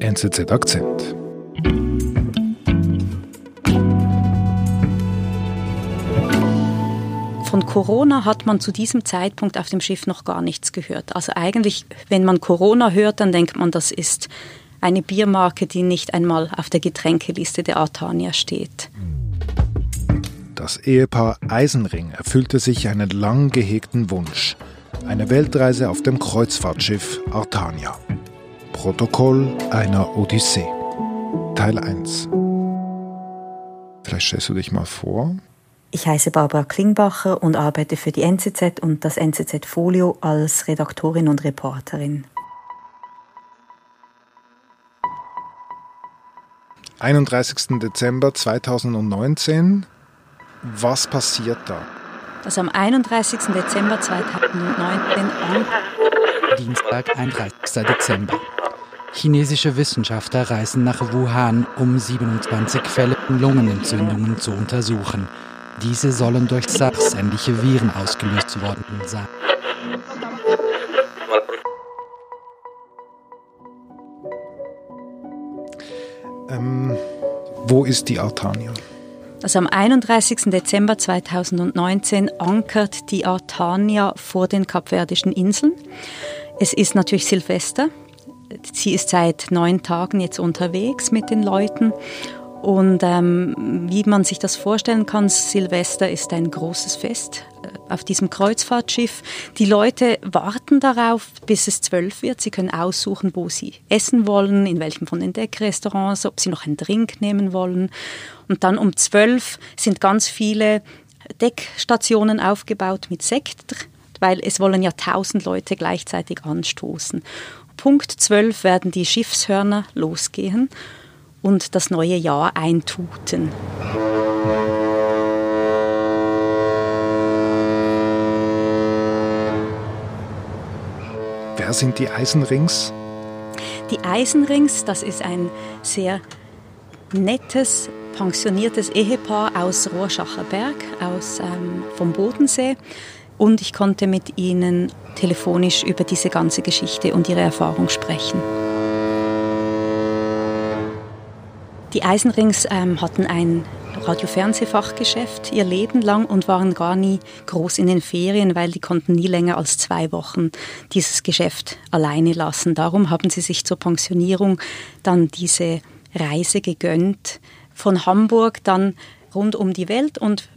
NZZ Akzent. Von Corona hat man zu diesem Zeitpunkt auf dem Schiff noch gar nichts gehört. Also eigentlich, wenn man Corona hört, dann denkt man, das ist eine Biermarke, die nicht einmal auf der Getränkeliste der Artania steht. Das Ehepaar Eisenring erfüllte sich einen lang gehegten Wunsch. Eine Weltreise auf dem Kreuzfahrtschiff Artania. Protokoll einer Odyssee. Teil 1. Vielleicht stellst du dich mal vor. Ich heiße Barbara Klingbacher und arbeite für die NZZ und das NZZ Folio als Redaktorin und Reporterin. 31. Dezember 2019. Was passiert da? Das am 31. Dezember 2019 an. Dienstag, 31. Dezember. Chinesische Wissenschaftler reisen nach Wuhan, um 27 Fälle von Lungenentzündungen zu untersuchen. Diese sollen durch SARS-ähnliche Viren ausgelöst worden sein. Ähm, wo ist die Artania? Also am 31. Dezember 2019 ankert die Artania vor den Kapverdischen Inseln. Es ist natürlich Silvester. Sie ist seit neun Tagen jetzt unterwegs mit den Leuten und ähm, wie man sich das vorstellen kann, Silvester ist ein großes Fest äh, auf diesem Kreuzfahrtschiff. Die Leute warten darauf, bis es zwölf wird. Sie können aussuchen, wo sie essen wollen, in welchem von den Deckrestaurants, ob sie noch einen Drink nehmen wollen. Und dann um zwölf sind ganz viele Deckstationen aufgebaut mit Sekt, weil es wollen ja tausend Leute gleichzeitig anstoßen. Punkt zwölf werden die Schiffshörner losgehen und das neue Jahr eintuten. Wer sind die Eisenrings? Die Eisenrings, das ist ein sehr nettes, pensioniertes Ehepaar aus Rohrschacher Berg, aus, ähm, vom Bodensee. Und ich konnte mit ihnen telefonisch über diese ganze Geschichte und ihre Erfahrung sprechen. Die Eisenrings ähm, hatten ein Radio-Fernsehfachgeschäft ihr Leben lang und waren gar nie groß in den Ferien, weil die konnten nie länger als zwei Wochen dieses Geschäft alleine lassen. Darum haben sie sich zur Pensionierung dann diese Reise gegönnt von Hamburg dann rund um die Welt und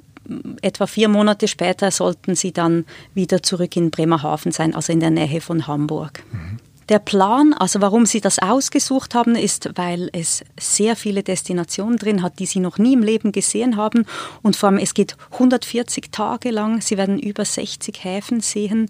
etwa vier Monate später sollten sie dann wieder zurück in Bremerhaven sein, also in der Nähe von Hamburg. Mhm. Der Plan, also warum Sie das ausgesucht haben, ist, weil es sehr viele Destinationen drin hat, die Sie noch nie im Leben gesehen haben. Und vor allem, es geht 140 Tage lang. Sie werden über 60 Häfen sehen,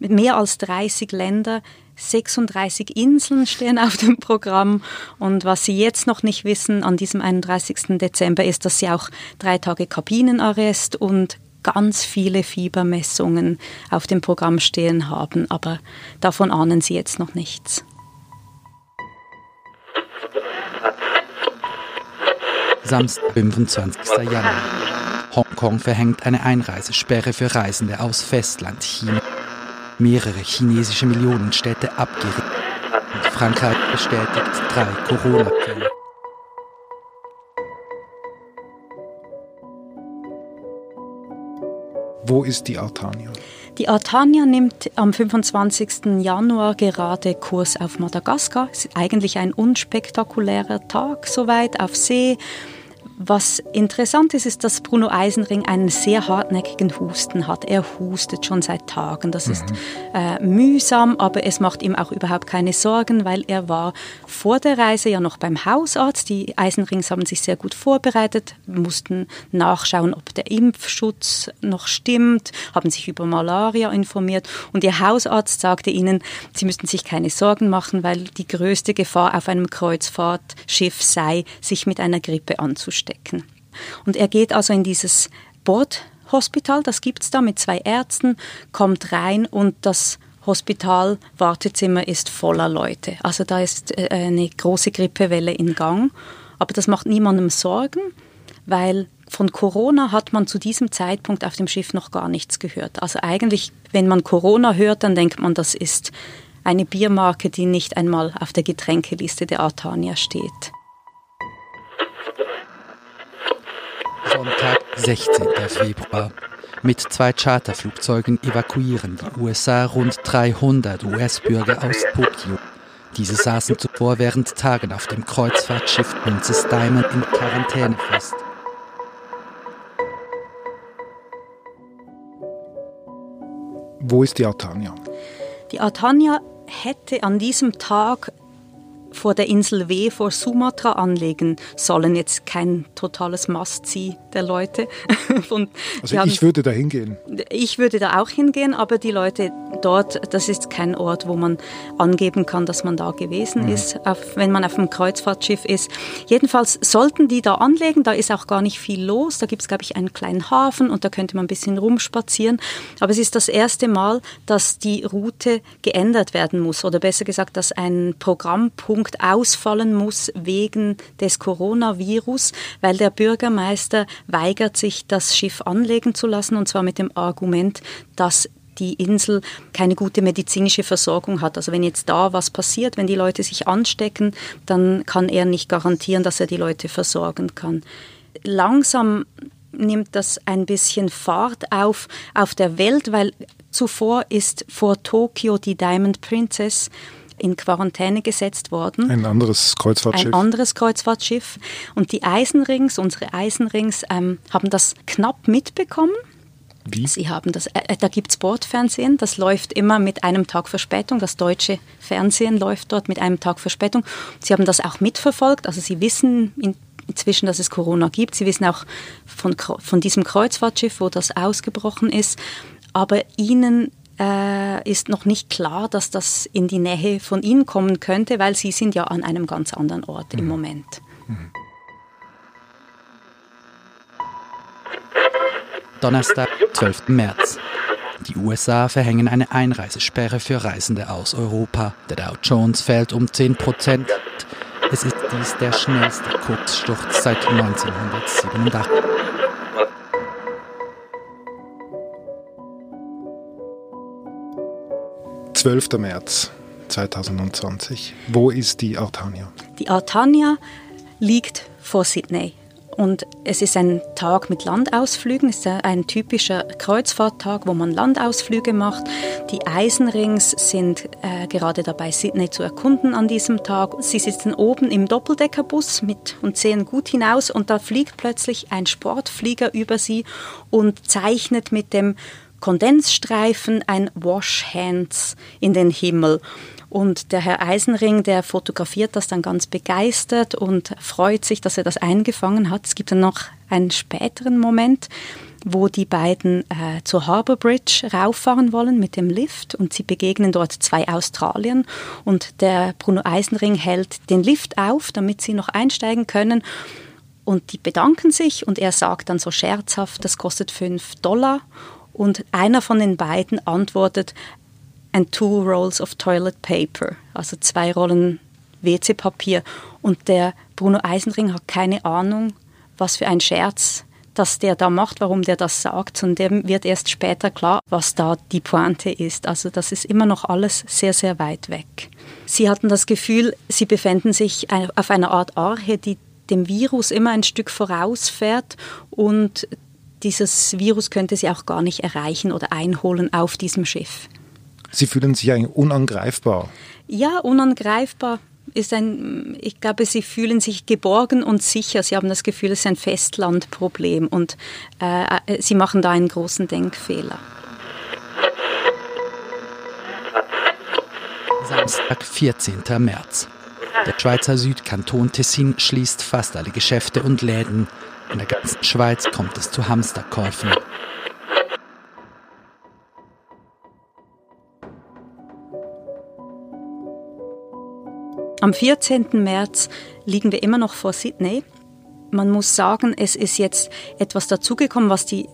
mit mehr als 30 Länder. 36 Inseln stehen auf dem Programm. Und was Sie jetzt noch nicht wissen an diesem 31. Dezember ist, dass Sie auch drei Tage Kabinenarrest und ganz viele Fiebermessungen auf dem Programm stehen haben, aber davon ahnen Sie jetzt noch nichts. Samstag, 25. Januar. Hongkong verhängt eine Einreisesperre für Reisende aus Festland China. Mehrere chinesische Millionenstädte abgerichtet. Und Frankreich bestätigt drei Corona-Fälle. Wo ist die Artania? Die Artania nimmt am 25. Januar gerade Kurs auf Madagaskar. Es ist eigentlich ein unspektakulärer Tag soweit auf See. Was interessant ist, ist, dass Bruno Eisenring einen sehr hartnäckigen Husten hat. Er hustet schon seit Tagen. Das mhm. ist äh, mühsam, aber es macht ihm auch überhaupt keine Sorgen, weil er war vor der Reise ja noch beim Hausarzt. Die Eisenrings haben sich sehr gut vorbereitet, mussten nachschauen, ob der Impfschutz noch stimmt, haben sich über Malaria informiert und ihr Hausarzt sagte ihnen, sie müssten sich keine Sorgen machen, weil die größte Gefahr auf einem Kreuzfahrtschiff sei, sich mit einer Grippe anzustecken stecken. Und er geht also in dieses Bordhospital, das gibt es da mit zwei Ärzten, kommt rein und das Hospital-Wartezimmer ist voller Leute. Also da ist äh, eine große Grippewelle in Gang. Aber das macht niemandem Sorgen, weil von Corona hat man zu diesem Zeitpunkt auf dem Schiff noch gar nichts gehört. Also eigentlich, wenn man Corona hört, dann denkt man, das ist eine Biermarke, die nicht einmal auf der Getränkeliste der Artania steht. Sonntag, 16. Februar. Mit zwei Charterflugzeugen evakuieren die USA rund 300 US-Bürger aus Tokio. Diese saßen zuvor während Tagen auf dem Kreuzfahrtschiff Princess Diamond in Quarantäne fest. Wo ist die Artania? Die Artania hätte an diesem Tag vor der Insel W vor Sumatra anlegen sollen. Jetzt kein totales Must-See der Leute. Und also haben, ich würde da hingehen. Ich würde da auch hingehen, aber die Leute dort, das ist kein Ort, wo man angeben kann, dass man da gewesen mhm. ist, auf, wenn man auf einem Kreuzfahrtschiff ist. Jedenfalls sollten die da anlegen, da ist auch gar nicht viel los. Da gibt es, glaube ich, einen kleinen Hafen und da könnte man ein bisschen rumspazieren. Aber es ist das erste Mal, dass die Route geändert werden muss oder besser gesagt, dass ein Programmpunkt ausfallen muss wegen des Coronavirus, weil der Bürgermeister weigert sich, das Schiff anlegen zu lassen, und zwar mit dem Argument, dass die Insel keine gute medizinische Versorgung hat. Also wenn jetzt da was passiert, wenn die Leute sich anstecken, dann kann er nicht garantieren, dass er die Leute versorgen kann. Langsam nimmt das ein bisschen Fahrt auf auf der Welt, weil zuvor ist vor Tokio die Diamond Princess in Quarantäne gesetzt worden. Ein anderes Kreuzfahrtschiff. Ein anderes Kreuzfahrtschiff. Und die Eisenrings, unsere Eisenrings, ähm, haben das knapp mitbekommen. Wie? Sie haben das, äh, da gibt es Bordfernsehen, das läuft immer mit einem Tag Verspätung. Das deutsche Fernsehen läuft dort mit einem Tag Verspätung. Sie haben das auch mitverfolgt, also Sie wissen in, inzwischen, dass es Corona gibt. Sie wissen auch von, von diesem Kreuzfahrtschiff, wo das ausgebrochen ist. Aber Ihnen äh, ist noch nicht klar, dass das in die Nähe von Ihnen kommen könnte, weil Sie sind ja an einem ganz anderen Ort mhm. im Moment. Mhm. Donnerstag, 12. März. Die USA verhängen eine Einreisesperre für Reisende aus Europa. Der Dow Jones fällt um 10 Prozent. Es ist dies der schnellste Kurzsturz seit 1987. 12. März 2020. Wo ist die Artania? Die Artania liegt vor Sydney. Und es ist ein Tag mit Landausflügen, es ist ein typischer Kreuzfahrttag, wo man Landausflüge macht. Die Eisenrings sind äh, gerade dabei, Sydney zu erkunden an diesem Tag. Sie sitzen oben im Doppeldeckerbus mit und sehen gut hinaus und da fliegt plötzlich ein Sportflieger über sie und zeichnet mit dem Kondensstreifen ein Wash Hands in den Himmel. Und der Herr Eisenring, der fotografiert das dann ganz begeistert und freut sich, dass er das eingefangen hat. Es gibt dann noch einen späteren Moment, wo die beiden äh, zur Harbour Bridge rauffahren wollen mit dem Lift und sie begegnen dort zwei Australiern und der Bruno Eisenring hält den Lift auf, damit sie noch einsteigen können und die bedanken sich und er sagt dann so scherzhaft, das kostet fünf Dollar und einer von den beiden antwortet, and two rolls of toilet paper, also zwei Rollen WC-Papier. Und der Bruno Eisenring hat keine Ahnung, was für ein Scherz dass der da macht, warum der das sagt. Und dem wird erst später klar, was da die Pointe ist. Also das ist immer noch alles sehr, sehr weit weg. Sie hatten das Gefühl, sie befänden sich auf einer Art Arche, die dem Virus immer ein Stück vorausfährt und dieses Virus könnte sie auch gar nicht erreichen oder einholen auf diesem Schiff. Sie fühlen sich eigentlich unangreifbar. Ja, unangreifbar ist ein, ich glaube, sie fühlen sich geborgen und sicher. Sie haben das Gefühl, es ist ein Festlandproblem und äh, äh sie machen da einen großen Denkfehler. Samstag, 14. März. Der Schweizer Südkanton Tessin schließt fast alle Geschäfte und Läden. In der ganzen Schweiz kommt es zu Hamsterkäufen. Am 14. März liegen wir immer noch vor Sydney. Man muss sagen, es ist jetzt etwas dazugekommen, was die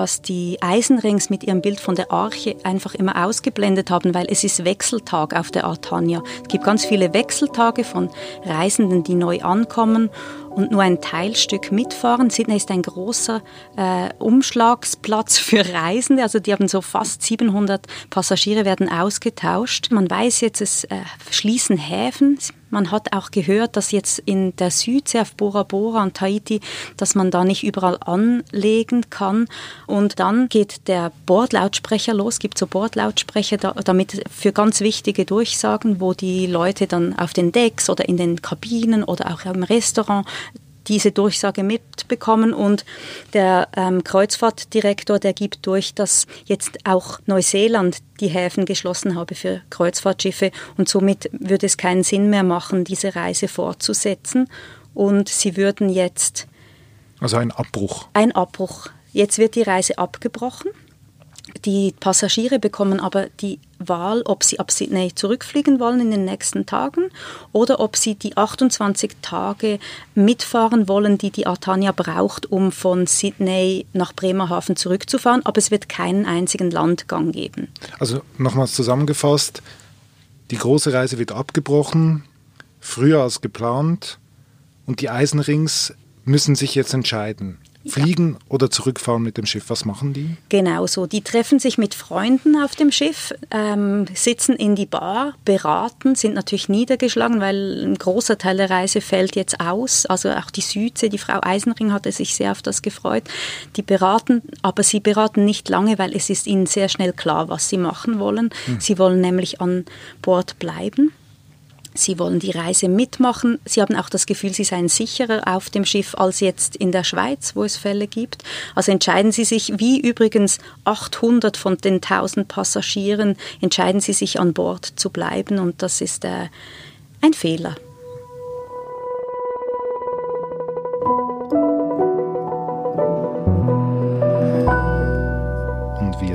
was die Eisenrings mit ihrem Bild von der Arche einfach immer ausgeblendet haben, weil es ist Wechseltag auf der Artania. Es gibt ganz viele Wechseltage von Reisenden, die neu ankommen und nur ein Teilstück mitfahren. Sydney ist ein großer äh, Umschlagsplatz für Reisende. Also die haben so fast 700 Passagiere werden ausgetauscht. Man weiß jetzt, es äh, schließen Häfen. Man hat auch gehört, dass jetzt in der Südsee auf Bora Bora und Tahiti, dass man da nicht überall anlegen kann. Und dann geht der Bordlautsprecher los, gibt so Bordlautsprecher, damit für ganz wichtige Durchsagen, wo die Leute dann auf den Decks oder in den Kabinen oder auch im Restaurant diese Durchsage mitbekommen und der ähm, Kreuzfahrtdirektor, der gibt durch, dass jetzt auch Neuseeland die Häfen geschlossen habe für Kreuzfahrtschiffe und somit würde es keinen Sinn mehr machen, diese Reise fortzusetzen und sie würden jetzt also ein Abbruch. Ein Abbruch. Jetzt wird die Reise abgebrochen. Die Passagiere bekommen aber die Wahl, ob sie ab Sydney zurückfliegen wollen in den nächsten Tagen oder ob sie die 28 Tage mitfahren wollen, die die Artania braucht, um von Sydney nach Bremerhaven zurückzufahren. Aber es wird keinen einzigen Landgang geben. Also nochmals zusammengefasst, die große Reise wird abgebrochen, früher als geplant und die Eisenrings müssen sich jetzt entscheiden. Fliegen oder zurückfahren mit dem Schiff, was machen die? Genau so. Die treffen sich mit Freunden auf dem Schiff, ähm, sitzen in die Bar, beraten, sind natürlich niedergeschlagen, weil ein großer Teil der Reise fällt jetzt aus. Also auch die Südsee, die Frau Eisenring hatte sich sehr auf das gefreut. Die beraten, aber sie beraten nicht lange, weil es ist ihnen sehr schnell klar, was sie machen wollen. Hm. Sie wollen nämlich an Bord bleiben. Sie wollen die Reise mitmachen. Sie haben auch das Gefühl, Sie seien sicherer auf dem Schiff als jetzt in der Schweiz, wo es Fälle gibt. Also entscheiden Sie sich, wie übrigens 800 von den 1000 Passagieren, entscheiden Sie sich an Bord zu bleiben und das ist äh, ein Fehler.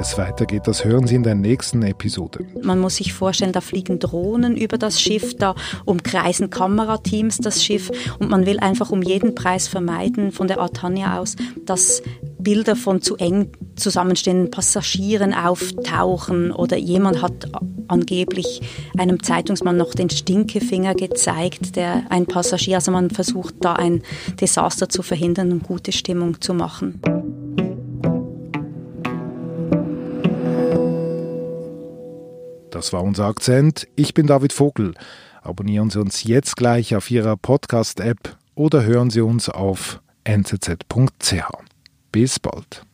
Es weitergeht, das hören Sie in der nächsten Episode. Man muss sich vorstellen, da fliegen Drohnen über das Schiff, da umkreisen Kamerateams das Schiff und man will einfach um jeden Preis vermeiden von der Artania aus, dass Bilder von zu eng zusammenstehenden Passagieren auftauchen oder jemand hat angeblich einem Zeitungsmann noch den Stinkefinger gezeigt, der ein Passagier, also man versucht da ein Desaster zu verhindern und gute Stimmung zu machen. Das war unser Akzent. Ich bin David Vogel. Abonnieren Sie uns jetzt gleich auf Ihrer Podcast-App oder hören Sie uns auf nzz.ch. Bis bald.